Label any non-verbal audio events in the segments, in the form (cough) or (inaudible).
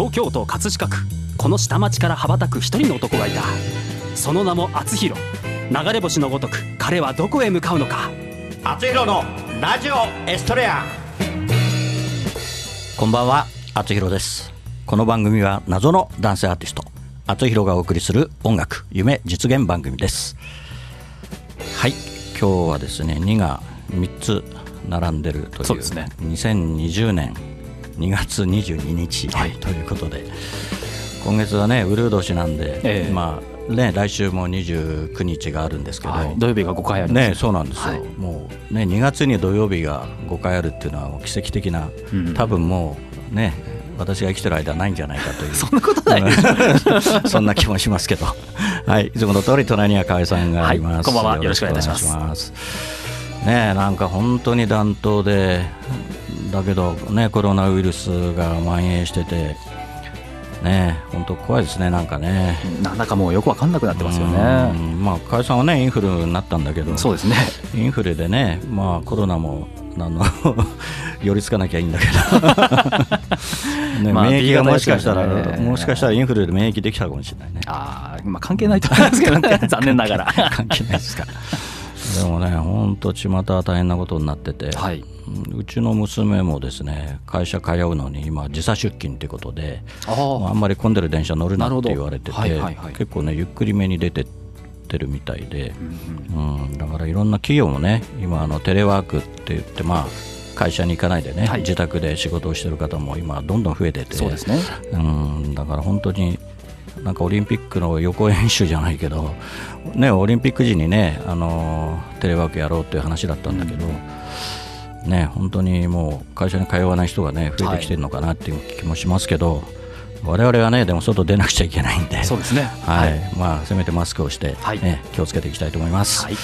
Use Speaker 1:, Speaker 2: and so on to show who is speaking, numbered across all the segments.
Speaker 1: 東京都葛飾区。この下町から羽ばたく一人の男がいた。その名も厚弘。流れ星のごとく彼はどこへ向かうのか。
Speaker 2: 厚弘のラジオエストレア。こんばんは厚弘です。この番組は謎の男性アーティスト厚弘がお送りする音楽夢実現番組です。はい今日はですね2が3つ並んでるという
Speaker 1: そうですね。
Speaker 2: 2020年2月22日、
Speaker 1: はい。
Speaker 2: ということで今月はねウルー年なんで、
Speaker 1: ええ。
Speaker 2: まあね来週も29日があるんですけど、
Speaker 1: はい。土曜日が5回あります。
Speaker 2: ねそうなんですよ、
Speaker 1: はい。
Speaker 2: もうね2月に土曜日が5回あるっていうのは奇跡的な、
Speaker 1: うん
Speaker 2: 多分もうね私が生きてる間ないんじゃないかという。
Speaker 1: そんなことない。(laughs)
Speaker 2: そんな気もしますけど。はい。いつもの通り隣には河合さんがい。ます、
Speaker 1: はいこんばんは。よろしくお願いします。
Speaker 2: ねえなんか本当に暖冬でだけどねコロナウイルスが蔓延しててねえ本当怖いですねなんかね。
Speaker 1: なんだかもうよくわかんなくなってますよ
Speaker 2: う
Speaker 1: ね
Speaker 2: んまあ河合さんはねインフルになったんだけど
Speaker 1: そうですね。
Speaker 2: インフルでね、まあ、コロナもあの (laughs) 寄りつかなきゃいいんだけど、(laughs) ね
Speaker 1: まあ
Speaker 2: 免疫がもしかしたら、
Speaker 1: ね。
Speaker 2: もしかしたらインフルで免疫できたかもしれないね。
Speaker 1: ああまあ関係ないと思いますけどね。(laughs) 残念ながら。
Speaker 2: 関係ないですか。でもね、本当、巷は大変なことになってて、
Speaker 1: はい。
Speaker 2: うんうちの娘もですね会社通うのに今、時差出勤ということで、
Speaker 1: あ
Speaker 2: まああんまり混んでる電車乗るなって言われてて、
Speaker 1: はいはいはい。
Speaker 2: 結構ね、ゆっくりめに出てってるみたいで。うん、だからいろんな企業もね今あのテレワークって言ってまあ会社に行かないでね、
Speaker 1: はい。
Speaker 2: 自宅で仕事をしてる方も今どんどん増えてて
Speaker 1: そうですね。
Speaker 2: うん、だから本当になんかオリンピックの予行演習じゃないけど、ね、オリンピック時にね、あのテレワークやろうっていう話だったんだけど、ね、本当にもう会社に通わない人がね増えてきてるのかなっていう気もしますけど、我々はねでも外出なくちゃいけないんで。
Speaker 1: そうですね。
Speaker 2: はい、まあせめてマスクをして、
Speaker 1: はい。
Speaker 2: ね、気をつけていきたいと思います。
Speaker 1: はい。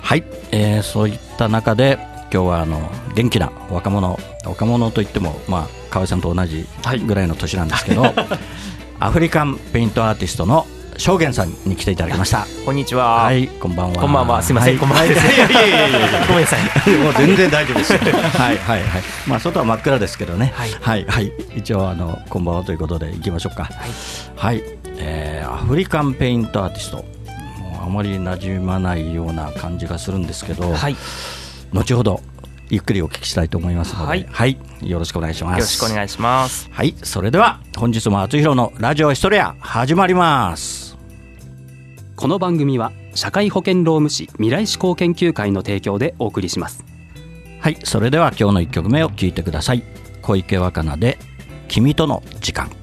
Speaker 2: はい、えーそういった中で今日はあの元気な若者。若者といってもまあ河合さんと同じ
Speaker 1: はい。
Speaker 2: ぐらいの年なんですけど、(laughs) アフリカンペイントアーティストの証言さんに来ていただきました。
Speaker 3: こんにちは。
Speaker 2: はい、こんばんは。
Speaker 3: こんばんは。すみません。
Speaker 2: はい
Speaker 3: こんばんは。ごめんなさい。
Speaker 2: もう全然大丈夫ですよ。(laughs) はいはいはい。まあ外は真っ暗ですけどね。
Speaker 3: はい
Speaker 2: はいはい。一応あのこんばんはということで行きましょうか。はい。えーアフリカンペイントアーティスト。あまり馴染まないような感じがするんですけど、
Speaker 3: はい。よ
Speaker 2: 後ほどゆっくりお聞きしたいと思いますので、
Speaker 3: はい
Speaker 2: よろしくお願いします。
Speaker 3: ろしくお願いします。
Speaker 2: はい、それでは本日も厚弘のラジオエストレア始まります。
Speaker 1: この番組は社会保険労務士未来志向研究会の提供でお送りします
Speaker 2: はい、それでは今日の一曲目を聴いてください。小池若菜で君との時間。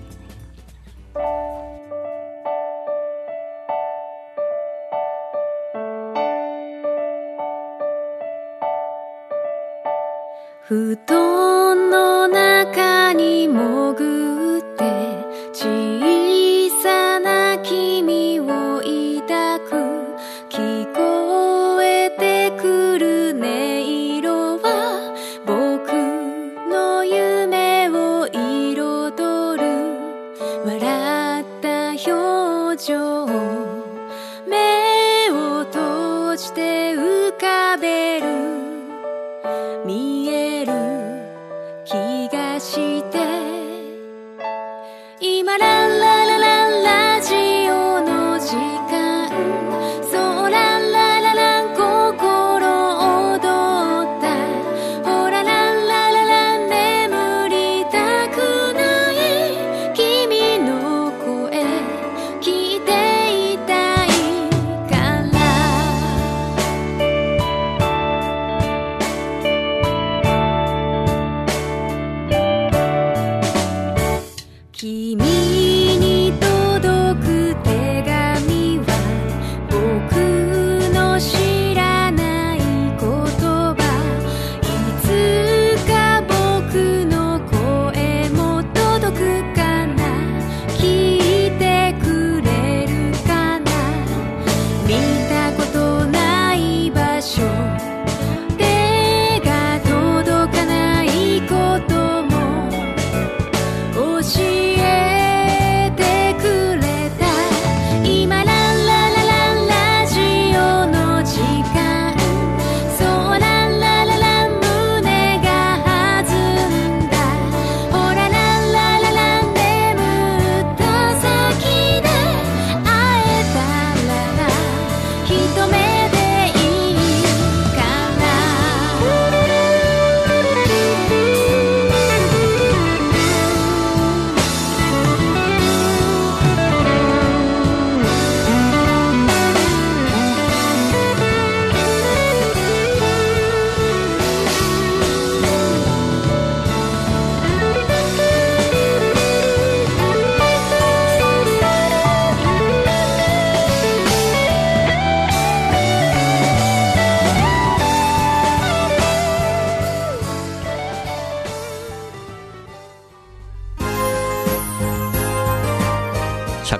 Speaker 4: 布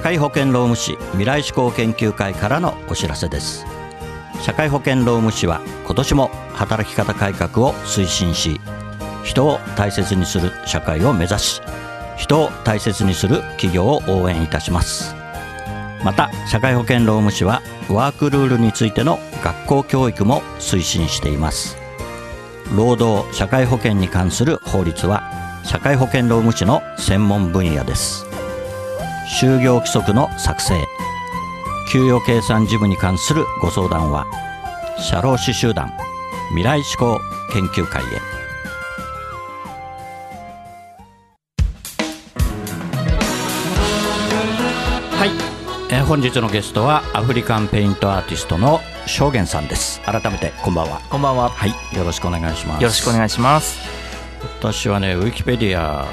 Speaker 2: 会保険労務士未来志向研究会からのお知らせです。社会保険労務士は今年も働き方改革を推進し人を大切にする社会を目指し人を大切にする企業を応援いたします。また社会保険労務士はワークルールについての学校教育も推進しています。労働社会保険に関する法律は社会保険労務士の専門分野です。就業規則の作成。給与計算事務に関するご相談は社労士集団未来志向研究会へ。はい、えー本日のゲストはアフリカンペイントアーティストの証言さんです。改めてこんばんは。
Speaker 3: こんばんは。
Speaker 2: はい。よろしくお願いします。
Speaker 3: よろしくお願いします。
Speaker 2: 私はねウィキペディアを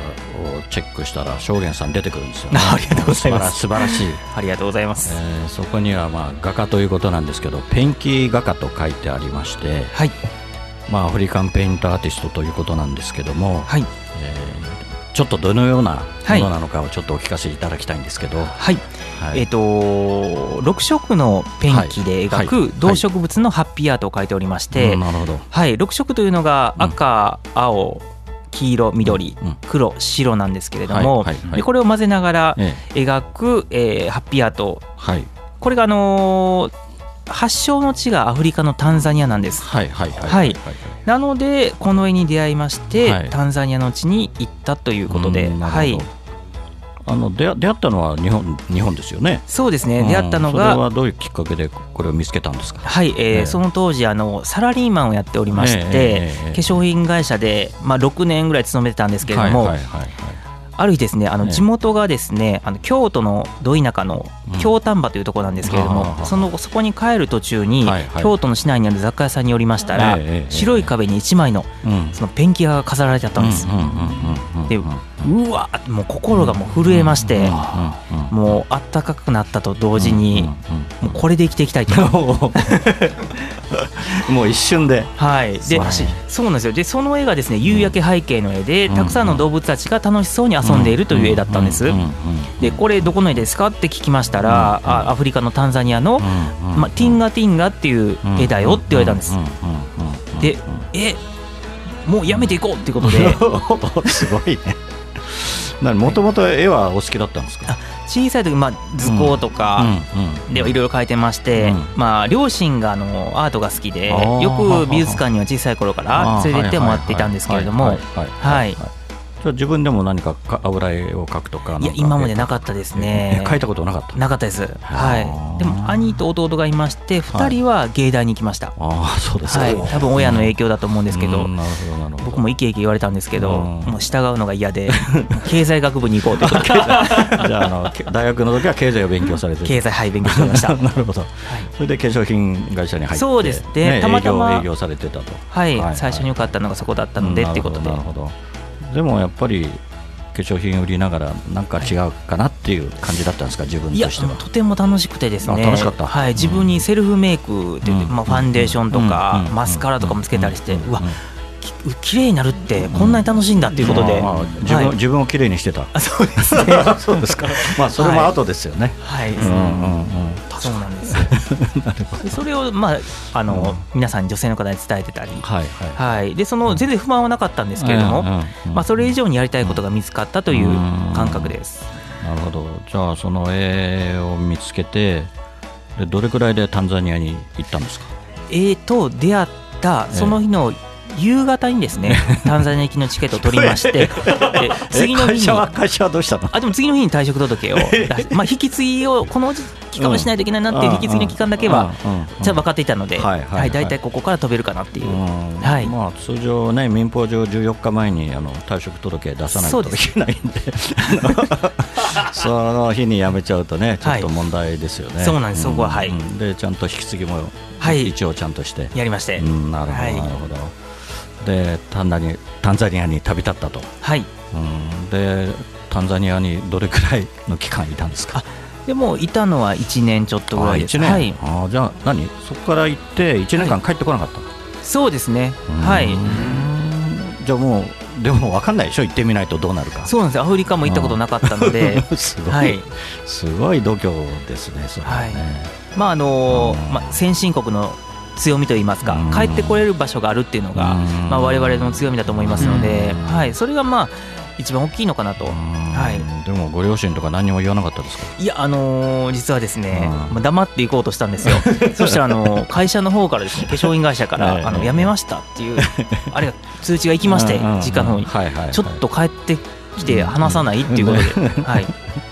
Speaker 2: チェックしたら証言さん出てくるんですよ、ね、(laughs)
Speaker 3: ありがとうございます。
Speaker 2: 素晴らしい、
Speaker 3: ありがとうございます。
Speaker 2: えーそこにはまあ画家ということなんですけどペンキ画家と書いてありまして、
Speaker 3: はい。
Speaker 2: まあ、アフリカンペイントアーティストということなんですけども、
Speaker 3: はい。
Speaker 2: えーちょっとどのような
Speaker 3: はい。
Speaker 2: ものなのかをちょっとお聞かせいただきたいんですけど、
Speaker 3: はい。
Speaker 2: はい。
Speaker 3: えっ、と6色のペンキで描
Speaker 2: はい。
Speaker 3: く動植物のハッピーアートを描いておりまして、
Speaker 2: うんなるほど。
Speaker 3: はい、6色というのが
Speaker 2: うん
Speaker 3: 赤、青、黄色、緑、
Speaker 2: うん
Speaker 3: 黒、白なんですけれども、
Speaker 2: はいはいはい。
Speaker 3: でこれを混ぜながら
Speaker 2: ええ。
Speaker 3: 描く、えーハッピーアート。
Speaker 2: はい。
Speaker 3: これがあのー発祥の地がアフリカのタンザニアなんです。
Speaker 2: はいはいはい
Speaker 3: はいなのでこの絵に出会いまして、
Speaker 2: はい。
Speaker 3: タンザニアの地に行ったということで、はい、
Speaker 2: あの出会出会ったのは日本日本ですよね。
Speaker 3: そうですね。出会ったの
Speaker 2: うんそれ
Speaker 3: が、
Speaker 2: はどういうきっかけでこれを見つけたんですか？
Speaker 3: はい、えー
Speaker 2: ええ。
Speaker 3: その当時あのサラリーマンをやっておりまして、
Speaker 2: ええええええ。
Speaker 3: 化粧品会社で、まあ、6年ぐらい勤めてたんですけれども、
Speaker 2: はいはいはいはい。
Speaker 3: ある日ですねあの
Speaker 2: ええ。
Speaker 3: 地元がですねあの京都のど田舎の
Speaker 2: うん。
Speaker 3: 京丹波というところなんですけれども、
Speaker 2: はあはあ
Speaker 3: そのそこに帰る途中に、
Speaker 2: はいはい。
Speaker 3: 京都の市内にある雑貨屋さんに寄りましたら、
Speaker 2: ええええ。
Speaker 3: 白い壁に1枚の
Speaker 2: うん。
Speaker 3: そのペンキ画が飾られてあったんです。
Speaker 2: うんうんうんうんうん。
Speaker 3: で
Speaker 2: う
Speaker 3: わもう心がもう震えまして、もうあったかくなったと同時に、もうこれで生きていきたいと。
Speaker 2: う (laughs) んもう一瞬で。
Speaker 3: はい、で
Speaker 2: 素晴らしい。
Speaker 3: そうなんですよ。でその絵がですね夕焼け背景の絵で、
Speaker 2: うん
Speaker 3: たくさんの動物たちが楽しそうに遊んでいるという絵だったんです。でこれどこの絵ですかって聞きましたら、
Speaker 2: うん
Speaker 3: あアフリカのタンザニアの、まあ、ティンガティンガっていう絵だよって言われたんです。でえもうやめていこうっていうことで。(laughs)
Speaker 2: すごいね。もともと絵はお好きだったんですか？
Speaker 3: 小さい時、まあ、図工とか、でいろいろ描いてまして、
Speaker 2: うん。
Speaker 3: まあ、両親があのアートが好きでよく美術館には小さい頃から連れてってもらっていたんですけれども
Speaker 2: はいじゃあ自分でも何かか油絵を描くとか
Speaker 3: いや今までなかったですね。
Speaker 2: え描いたことなかった。
Speaker 3: なかったです。はい。でも兄と弟がいまして2人は芸大に行きました、
Speaker 2: ああそうですか、
Speaker 3: はい、多分親の影響だと思うんですけど、僕もイケイケ言われたんですけど、
Speaker 2: うん。
Speaker 3: もう従うのが嫌で (laughs) 経済学部に行こうと
Speaker 2: じゃああのけ大学の時は経済を勉強されて。る
Speaker 3: 経済はい勉強してました。(laughs)
Speaker 2: なるほど、それで化粧品会社に入って
Speaker 3: そうです。ねたまたま
Speaker 2: 営業されてたと。
Speaker 3: はい、
Speaker 2: はい
Speaker 3: 最初に良かったのがそこだったので、
Speaker 2: うん
Speaker 3: っていうことで。
Speaker 2: なるほどなるほどでもやっぱり化粧品売りながらなんか違うかなっていう感じだったんですか？自分としては。
Speaker 3: とても楽しくてですね。
Speaker 2: あ楽しかった？
Speaker 3: はい、自分にセルフメイクって言って、
Speaker 2: うん。
Speaker 3: まあ、ファンデーションとか、
Speaker 2: うん。
Speaker 3: マスカラとかもつけたりして、
Speaker 2: う
Speaker 3: わき綺麗になるってこんなに楽しいんだっていうことで、
Speaker 2: 自分、
Speaker 3: はい。
Speaker 2: 自分をきれいにしてた。
Speaker 3: あそうですね。(laughs)
Speaker 2: そうですか。まあそれも後ですよね、
Speaker 3: はい、
Speaker 2: うんうんうん
Speaker 3: そうなんです (laughs) それを、まああの皆さんに女性の方に伝えてたり、
Speaker 2: はいはい。
Speaker 3: はい、でその全然不満はなかったんですけれども、まあ、それ以上にやりたいことが見つかったという感覚です。
Speaker 2: なるほど。じゃあその絵を見つけてでどれくらいでタンザニアに行ったんですか？
Speaker 3: えーと出会ったその日の夕方にですね、(laughs) タンザニア行きのチケットを取りまして (laughs) で次の日に。
Speaker 2: 会社は会社はどうしたの？
Speaker 3: あでも次の日に退職届をまあ引き継ぎをこの期間はしないといけないなっていう引き継ぎの期間だけは
Speaker 2: うんうんうん。
Speaker 3: ちゃ分かっていたので、
Speaker 2: はい
Speaker 3: 大体ここから飛べるかなっていう、
Speaker 2: うん。
Speaker 3: はい。
Speaker 2: まあ、通常ね、民法上14日前にあの退職届出さないといけないんで、(laughs) その日に辞めちゃうとね、ちょっと問題ですよね。
Speaker 3: そうなんですそこは。はい。
Speaker 2: ん。で、ちゃんと引き継ぎも
Speaker 3: はい。
Speaker 2: 一応ちゃんとして、
Speaker 3: やりまして、
Speaker 2: うんなるほど、
Speaker 3: はい。
Speaker 2: なるほど。でタンザニ、タンザニアに旅立ったと、
Speaker 3: はい、
Speaker 2: うん、で、タンザニアにどれくらいの期間いたんですか？
Speaker 3: でもいたのは1年ちょっとぐらいです。
Speaker 2: あ一年、
Speaker 3: はい、
Speaker 2: あじゃあ何？そこから行って1年間帰ってこなかった、
Speaker 3: そうですね、はい、
Speaker 2: うんじゃあもう
Speaker 5: でも分かんないでしょ？行ってみないとどうなるか。
Speaker 3: そうなんです。よアフリカも行ったことなかったので。(laughs)
Speaker 5: すごい、
Speaker 3: はい。
Speaker 5: すごい度胸ですねそれはね、
Speaker 3: まああの
Speaker 5: うん。
Speaker 3: まあ、先進国の強みといいますか
Speaker 5: うん。
Speaker 3: 帰ってこれる場所があるっていうのが、
Speaker 5: うん。
Speaker 3: まあ、我々の強みだと思いますので、
Speaker 5: うん。
Speaker 3: はい、それがまあ一番大きいのかなと。
Speaker 5: うん。
Speaker 3: はい。
Speaker 5: でもご両親とか何も言わなかったですか？
Speaker 3: いや、あのー実はですね、
Speaker 5: うん。
Speaker 3: まあ、黙っていこうとしたんですよ、(laughs) そしたら、あのー会社の方からですね、化粧品会社から、(laughs)
Speaker 5: ええ。
Speaker 3: あの辞めましたっていう、あれが通知が行きまして、実家の方に、
Speaker 5: はいはいはい。
Speaker 3: ちょっと帰ってきて話さないっていうことで、はい、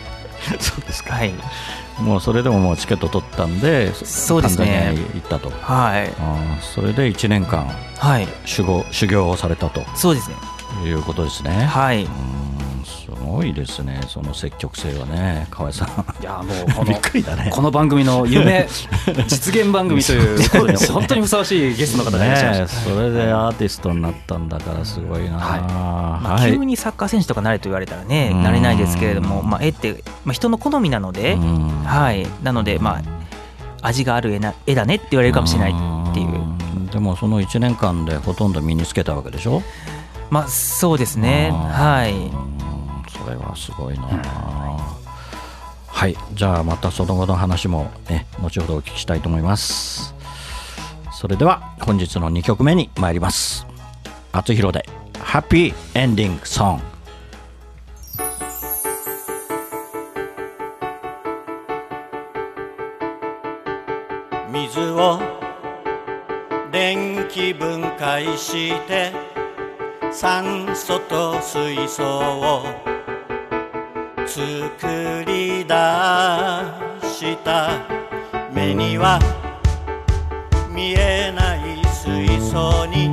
Speaker 3: (laughs)
Speaker 5: そうですか。
Speaker 3: はい、
Speaker 5: もうそれでももうチケット取ったんで
Speaker 3: そうですね。
Speaker 5: 行ったと。
Speaker 3: はい、
Speaker 5: あーそれで1年間
Speaker 3: はい、
Speaker 5: 修行修行をされたと。
Speaker 3: そうですね、
Speaker 5: いうことですね。
Speaker 3: はい、
Speaker 5: うーん。すごいですね。その積極性はね。河合さん。
Speaker 1: いやもうこ (laughs)
Speaker 5: びっ
Speaker 1: の
Speaker 5: くりだね。
Speaker 1: この番組の夢実現番組ということに本当にふさわしいゲストの方がいらっしゃいま
Speaker 5: ね
Speaker 1: した、
Speaker 5: えそれでアーティストになったんだからすごいな、
Speaker 1: はい。
Speaker 3: まあ、
Speaker 5: はい。
Speaker 3: 急にサッカー選手とかなれと言われたらね、
Speaker 5: うん。
Speaker 3: なれないですけれども、まあ、絵って、まあ、人の好みなので、
Speaker 5: うん。
Speaker 3: はい、なので、まあ、味がある絵な絵だねって言われるかもしれないっていう、
Speaker 5: ん。でもその1年間でほとんど身につけたわけでしょ？
Speaker 3: まあ、そうですね、はい、
Speaker 5: うんそれはすごいな、はい。じゃあまたその後の話もね後ほどお聞きしたいと思います。それでは本日の2曲目に参ります。厚弘でハッピーエンディングソング
Speaker 2: 水を電気分解して酸素と水素を作り出した。目には見えない水
Speaker 6: 槽に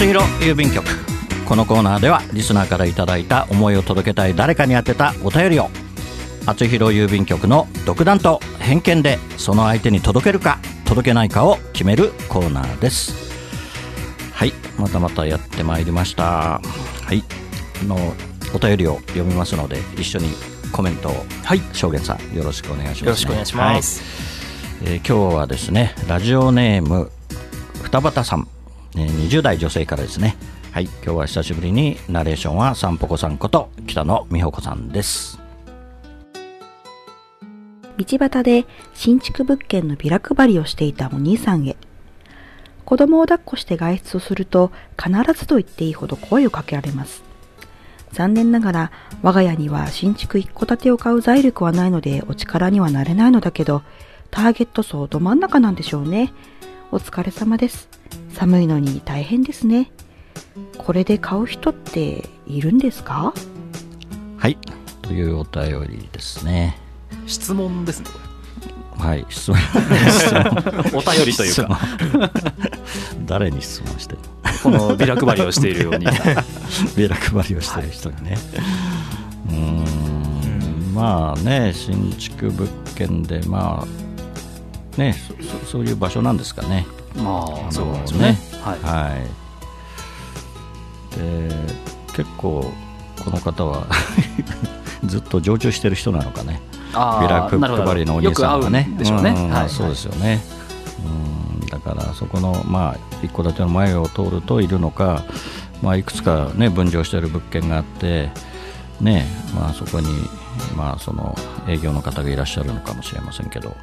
Speaker 2: 厚弘郵便局。このコーナーではリスナーからいただいた思いを届けたい誰かに宛てたお便りを。厚弘郵便局の独断と偏見でその相手に届けるか届けないかを決めるコーナーです。はいまたまたやってまいりました。はいあのお便りを読みますので一緒にコメントを
Speaker 3: はい。
Speaker 2: 証言さんよろしくお願いします、ね、
Speaker 3: よろしくお願いします、
Speaker 2: はい。えー今日はですねラジオネーム二畑さん、え20代女性からですねはい今日は久しぶりにナレーションはさんぽこさんこと北野美穂子さんです
Speaker 7: 道端で新築物件のビラ配りをしていたお兄さんへ。子供を抱っこして外出をすると必ずと言っていいほど声をかけられます。残念ながら我が家には新築一戸建てを買う財力はないのでお力にはなれないのだけど、ターゲット層ど真ん中なんでしょうね。お疲れ様です。寒いのに大変ですね。これで買う人っているんですか？
Speaker 2: はい。というお便りですね。
Speaker 1: 質問ですね。こ
Speaker 2: はい。(laughs) 質問。
Speaker 1: お便りというか。(laughs)
Speaker 2: 誰に質問してる
Speaker 1: このビラ配りをしているように
Speaker 2: ビラ配りをしてる人にね、うーん。まあね新築物件でまあねそそそういう場所なんですかね
Speaker 1: まあ
Speaker 2: の
Speaker 1: そうですね。はい。
Speaker 2: はい。で結構この方は (laughs) ずっと常駐してる人なのかね。
Speaker 1: あ
Speaker 2: ビラ
Speaker 1: ーなるほど
Speaker 2: 配りのお兄さんがね。
Speaker 1: でしょうね。
Speaker 2: ん
Speaker 1: はい
Speaker 2: そうですよね、うんだからそこのまあ一戸建ての前を通るといるのか、まあ、いくつかね分譲している物件があってねまあそこにまあその営業の方がいらっしゃるのかもしれませんけど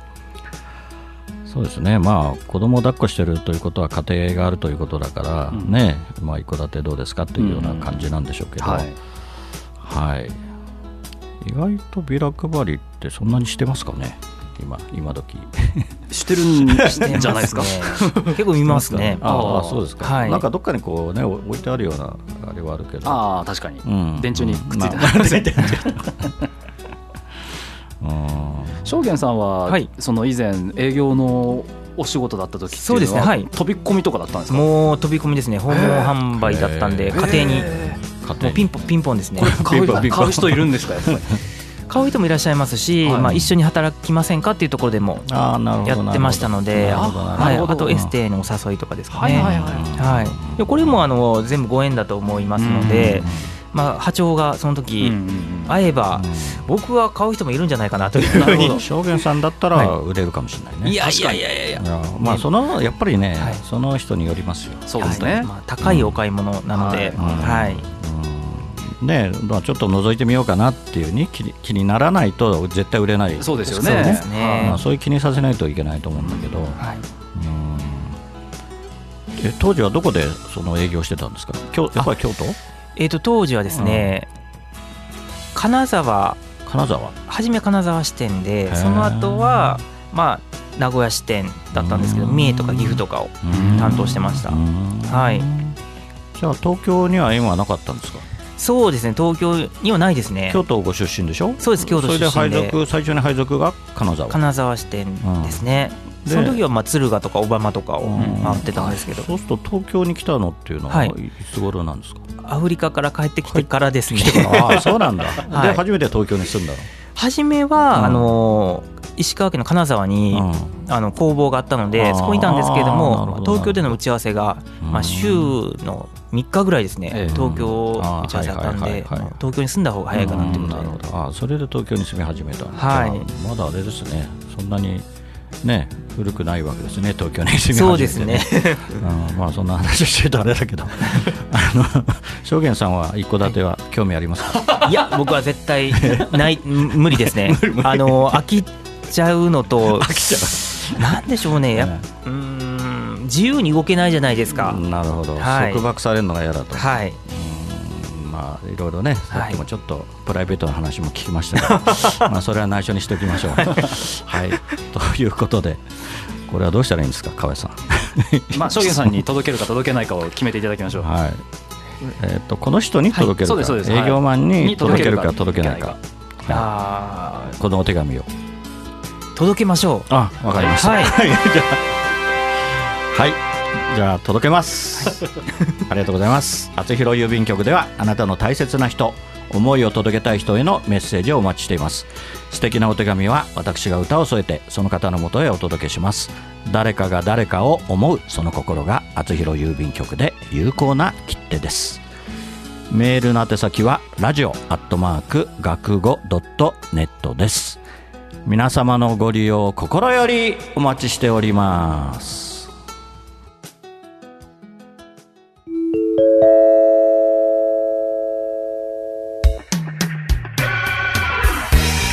Speaker 2: そうですね。まあ子供を抱っこしてるということは家庭があるということだから、
Speaker 1: うん。
Speaker 2: ね。まあ一戸建てどうですかというような感じなんでしょうけど、
Speaker 1: はい。
Speaker 2: はい、意外とビラ配りってそんなにしてますかね。今今時。(laughs)
Speaker 1: してるんじゃないですか？(laughs)
Speaker 3: ね。結構見ますね。
Speaker 2: ああそうですか、
Speaker 3: はい。
Speaker 2: なんかどっかにこうね置いてあるようなあれはあるけど。
Speaker 1: ああ確かに。
Speaker 2: うん。
Speaker 1: 電柱にくっついて
Speaker 2: まあ (laughs)
Speaker 1: 証言さんは、
Speaker 3: はい。
Speaker 1: その以前営業のお仕事だった時っていうのは
Speaker 3: そうですね。はい。
Speaker 1: 飛び込みとかだったんですか？
Speaker 3: もう飛び込みですね。訪問販売だったんで家庭に。
Speaker 1: え
Speaker 2: 家庭
Speaker 3: もうピンポンピンポンですね。
Speaker 1: 買う人いるんですか？やっぱり。(laughs)
Speaker 3: 買う人もいらっしゃいますし、
Speaker 1: はい。
Speaker 3: まあ、一緒に働きませんかっていうところでも
Speaker 2: ああなるほど
Speaker 3: やってましたので、
Speaker 2: なるほどなるほど。
Speaker 3: はい、あとエステのお誘いとかですかね。
Speaker 1: はいはいはい
Speaker 3: はい。でこれもあの全部ご縁だと思いますので、まあ、波長がその時合えば、僕は買う人もいるんじゃないかなという。ふうに
Speaker 2: うん証言さんだったら
Speaker 3: は
Speaker 2: 売れるかもしれないね、
Speaker 3: いやいやいやいや。いや
Speaker 2: い。やまあそのやっぱりね、
Speaker 3: はい。
Speaker 2: その人によりますよ。
Speaker 1: そうですね、
Speaker 3: まあ、高いお買い物なので、
Speaker 2: うん。
Speaker 3: はい。
Speaker 2: うん。ねまあ、ちょっと覗いてみようかなっていうに気に気にならないと絶対売れない。
Speaker 1: そうですよ
Speaker 3: そう
Speaker 1: ね。
Speaker 3: ですね。
Speaker 2: まあ、そういう気にさせないといけないと思うんだけど、
Speaker 3: はい。
Speaker 2: うん。え当時はどこでその営業してたんですか？京やっぱり京都？
Speaker 3: えー、と当時はですね、金沢。
Speaker 2: 金沢？
Speaker 3: 初め金沢支店でその後はまあ名古屋支店だったんですけど
Speaker 2: うん。
Speaker 3: 三重とか岐阜とかを担当してました。
Speaker 2: うん。
Speaker 3: はい。
Speaker 2: じゃあ東京には縁はなかったんですか？
Speaker 3: そうですね東京にはないですね。
Speaker 2: 京都ご出身でしょ？
Speaker 3: そうです京都出身で。
Speaker 2: それで配属最初に配属が金沢？
Speaker 3: 金沢支店ですね、
Speaker 2: で
Speaker 3: その時はまあ敦賀とか小浜とかを
Speaker 2: うん。
Speaker 3: 回ってたんですけど、
Speaker 2: そうすると東京に来たのっていうのは、
Speaker 3: はい
Speaker 2: い、つ頃なんですか？
Speaker 3: アフリカから帰ってきてからですね。
Speaker 2: ああ (laughs) そうなんだ、
Speaker 3: はい。
Speaker 2: で初めて東京に住んだの？
Speaker 3: 初めは、
Speaker 2: うん。
Speaker 3: あの石川県の金沢に、
Speaker 2: うん。
Speaker 3: あの工房があったのでそこにいたんですけれども東京での打ち合わせが、まあ、週の3日ぐらいですね、
Speaker 1: ええ。
Speaker 3: 東京打ち合わせだったん
Speaker 2: はいはい
Speaker 3: で東京に住んだ方が早いかなということで、
Speaker 2: んなるほど。あそれで東京に住み始めた
Speaker 3: はい。
Speaker 2: まだあれですね。そんなにね古くないわけですね東京に住み始めて、
Speaker 3: そうですね。(laughs)
Speaker 2: うんまあそんな話してるとあれだけど。(laughs) あの証言さんは一戸建ては興味ありますか、
Speaker 3: いや僕は絶対 (laughs) ない無理ですね。あの飽きちゃうのと
Speaker 2: 飽きちゃ
Speaker 3: なんでしょうね。やっ
Speaker 2: ね
Speaker 3: うーん自由に動けないじゃないですか、
Speaker 2: なるほど、
Speaker 3: はい。
Speaker 2: 束縛されるのが嫌だと、
Speaker 3: はい。
Speaker 2: うんまあいろいろね、さっきもちょっとプライベートな話も聞きましたけど、(laughs) まあそれは内緒にしておきましょう。はい、ということで、これはどうしたらいいんですか、河合さん。(laughs)
Speaker 1: まあ証言さんに届けるか届けないかを決めていただきましょう。
Speaker 2: はい。えっ、とこの人に届けるか、
Speaker 1: はい。
Speaker 2: 営業マンに届けるか
Speaker 1: に
Speaker 2: 届けないか、
Speaker 3: あ
Speaker 2: このお手紙を。
Speaker 3: ー届けましょう。
Speaker 2: あ、わかりました。
Speaker 3: はい。
Speaker 2: はい。じゃあ届けます。ありがとうございます。厚弘郵便局ではあなたの大切な人、思いを届けたい人へのメッセージをお待ちしています。素敵なお手紙は私が歌を添えてその方のもとへお届けします。誰かが誰かを思うその心が厚弘郵便局で有効な切手です。メールの宛先はラジオアットマーク学語ドットネットです。皆様のご利用心よりお待ちしております。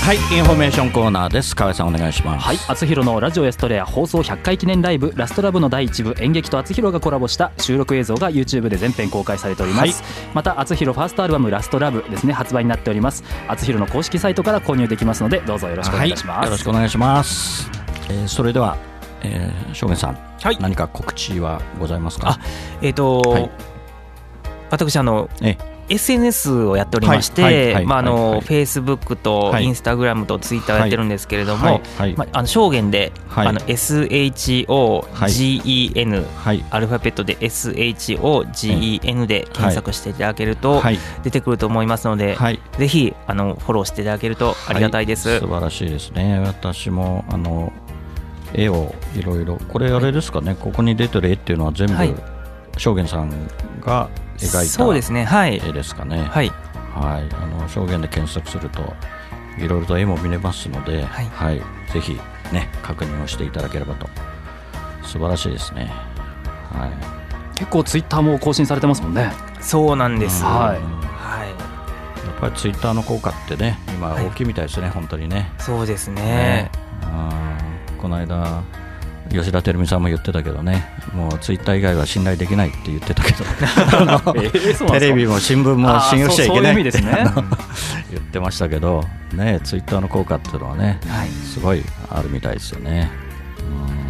Speaker 2: はい、インフォメーションコーナーです。河合さんお願いします。
Speaker 1: はい、厚弘のラジオエストレア放送100回記念ライブラストラブの第1部演劇と厚弘がコラボした収録映像が YouTube で全編公開されております、また厚弘ファーストアルバムラストラブですね発売になっております厚弘の公式サイトから購入できますのでどうぞよろしくお願いします、
Speaker 2: はい、よろしくお願いします。えーそれでは、えー、正面さん、
Speaker 3: はい
Speaker 2: 何か告知はございますか？
Speaker 3: あえっ、と、
Speaker 2: はい
Speaker 3: 私あの
Speaker 2: え
Speaker 3: SNS をやっておりまして、
Speaker 2: はいはいはい
Speaker 3: まああの、
Speaker 2: はいはい。
Speaker 3: Facebook と
Speaker 2: はい。
Speaker 3: Instagram と Twitter をやってるんですけれども、ああの証言で、
Speaker 2: はい。
Speaker 3: あの SHOGEN、
Speaker 2: はい。
Speaker 3: アルファベットで SHOGEN で検索していただけると
Speaker 2: はい。
Speaker 3: 出てくると思いますので、
Speaker 2: はい。
Speaker 3: ぜひあのフォローしていただけるとありがたいです。
Speaker 2: は素晴らしいですね。私もあの絵をいろいろこれあれですかね。ここに出てる絵っていうのは全部、
Speaker 3: はい。
Speaker 2: 証言さんが描い
Speaker 3: そうですね、はい、
Speaker 2: た絵ですかね。
Speaker 3: はい、
Speaker 2: はい、あの証言で検索するといろいろと絵も見れますので、
Speaker 3: はい。
Speaker 2: ぜひね確認をしていただければと。素晴らしいですね。はい。
Speaker 1: 結構ツイッターも更新されてますもんね。
Speaker 3: そうなんです。
Speaker 2: うん。
Speaker 3: はい、
Speaker 1: はい。
Speaker 3: はい、
Speaker 2: やっぱりツイッターの効果ってね今
Speaker 3: はい。
Speaker 2: 大きいみたいですね、本当にね。
Speaker 3: そうですね。
Speaker 2: ね。うん。この間吉田照美さんも言ってたけどねもうツイッター以外は信頼できないって言ってたけど (laughs) テレビも新聞も信用しちゃいけない
Speaker 1: あーそうそういう意味ですね (laughs)
Speaker 2: 言ってましたけどねツイッターの効果っていうのはね
Speaker 3: はい、
Speaker 2: すごいあるみたいですよね。うん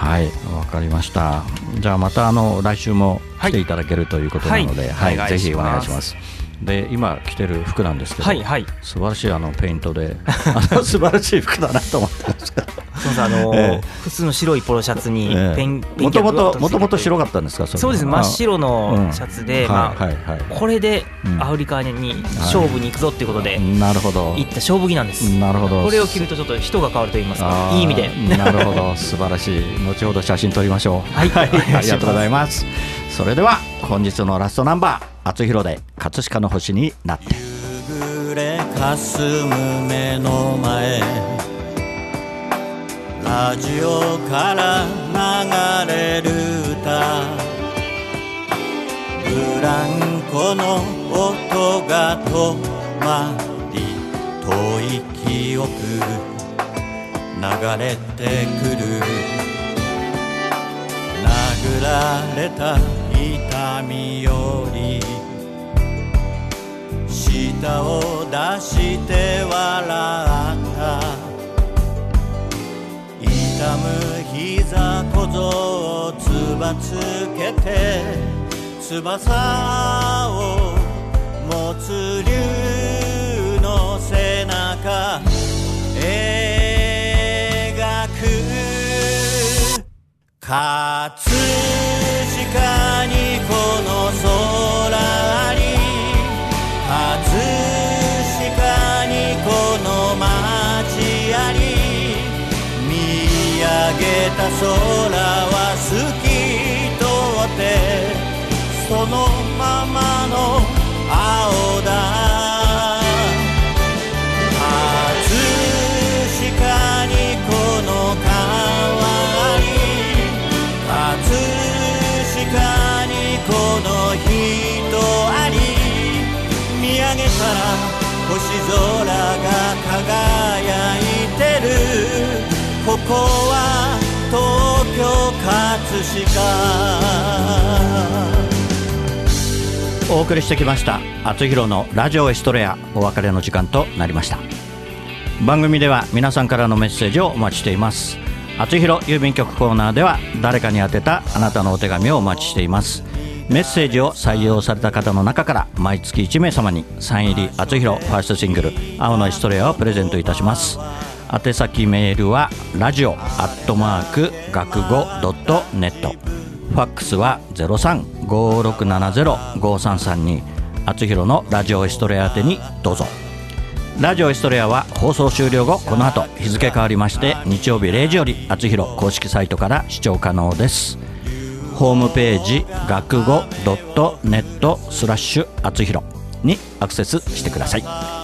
Speaker 2: はい、わかりました。じゃあまたあの来週も来ていただけるということなので、
Speaker 3: はい
Speaker 2: はい、ぜひお願いします。で今着てる服なんですけど、
Speaker 3: はい、はい。
Speaker 2: 素晴らしいあのペイントで、(laughs) あの素晴らしい服だなと思ってますけど。
Speaker 3: そうですあのー (laughs)
Speaker 2: ええ。
Speaker 3: 普通の白いポロシャツにペン、ペン
Speaker 2: もともともともと白
Speaker 3: か
Speaker 2: かったんですか？れ
Speaker 3: そうです。真っ白のシャツで、
Speaker 2: うん
Speaker 3: まあ、
Speaker 2: はいはい。はい。
Speaker 3: これで
Speaker 2: うん。
Speaker 3: アフリカに勝負に行くぞっていうことで
Speaker 2: なるほど。
Speaker 3: 行った勝負着なんです。
Speaker 2: なるほど。
Speaker 3: これを着るとちょっと人が変わると言いますか。いい意味で。
Speaker 2: なるほど。素晴らしい。後ほど写真撮りましょう。
Speaker 3: はい。
Speaker 2: ありがとうございます。それでは本日のラストナンバー「厚弘で葛飾の星になって」
Speaker 8: 夕暮れかすむ目の前ラジオから流れる歌。ブランコの音が止まり遠い記憶流れてくる。殴られた痛みより舌を出して笑膝小僧をつばつけて翼を持つ竜の背中。描く。
Speaker 2: 葛飾にこの空空は透き通ってそのままの青だ。葛飾にこの川あり葛飾にこの人あり見上げたら星空が輝いてる。ここは東京葛飾。
Speaker 9: お送りしてきました厚弘のラジオエストレア。お別れの時間となりました。番組では皆さんからのメッセージをお待ちしています。厚弘郵便局コーナーでは誰かに宛てたあなたのお手紙をお待ちしています。メッセージを採用された方の中から毎月1名様にサイン入り厚弘ファーストシングル「青のエストレア」をプレゼントいたします。宛先メールはラジオアットマーク学語ドットネット。ファックスは0356705332厚弘のラジオエストレア宛てにどうぞ。ラジオエストレアは放送終了後この後日付変わりまして日曜日0時より厚弘公式サイトから視聴可能です。ホームページ学語ドットネットスラッシュ厚弘にアクセスしてください。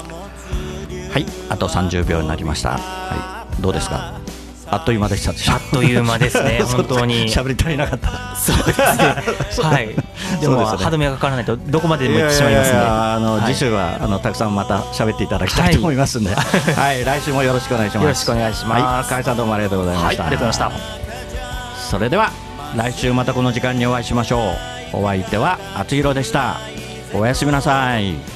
Speaker 9: はいあと30秒になりました、はい、どうですか？あっという間でした
Speaker 3: あっという間ですね (laughs) 本当に。
Speaker 9: 喋り足りなかった。
Speaker 3: そうですね。はい。でも
Speaker 9: ね。
Speaker 3: 歯止めがかからないとどこまででも行ってしまいます
Speaker 9: あの、
Speaker 3: はい
Speaker 9: 次週はあのたくさんまた喋っていただきたいと思いますんで、はい、来週もよろしくお願いします。
Speaker 3: よろしくお願いします。
Speaker 9: はい、さんどうもありがとうございました。
Speaker 1: はい。ありがとうございました。
Speaker 9: それでは来週またこの時間にお会いしましょう。お相手はあつひろでした。おやすみなさい。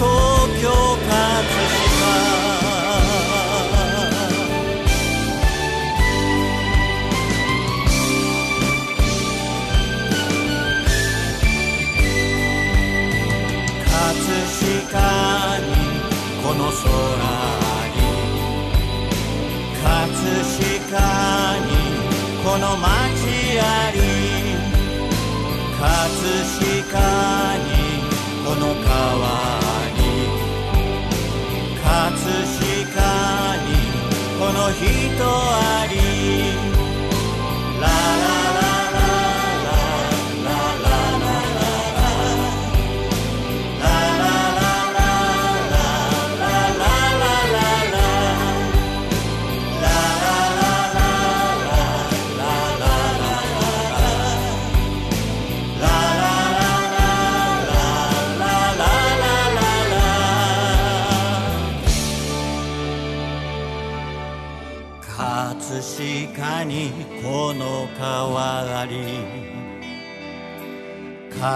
Speaker 2: 東京、葛飾葛飾にこの空に葛飾にこの街あり葛飾にこの川あり。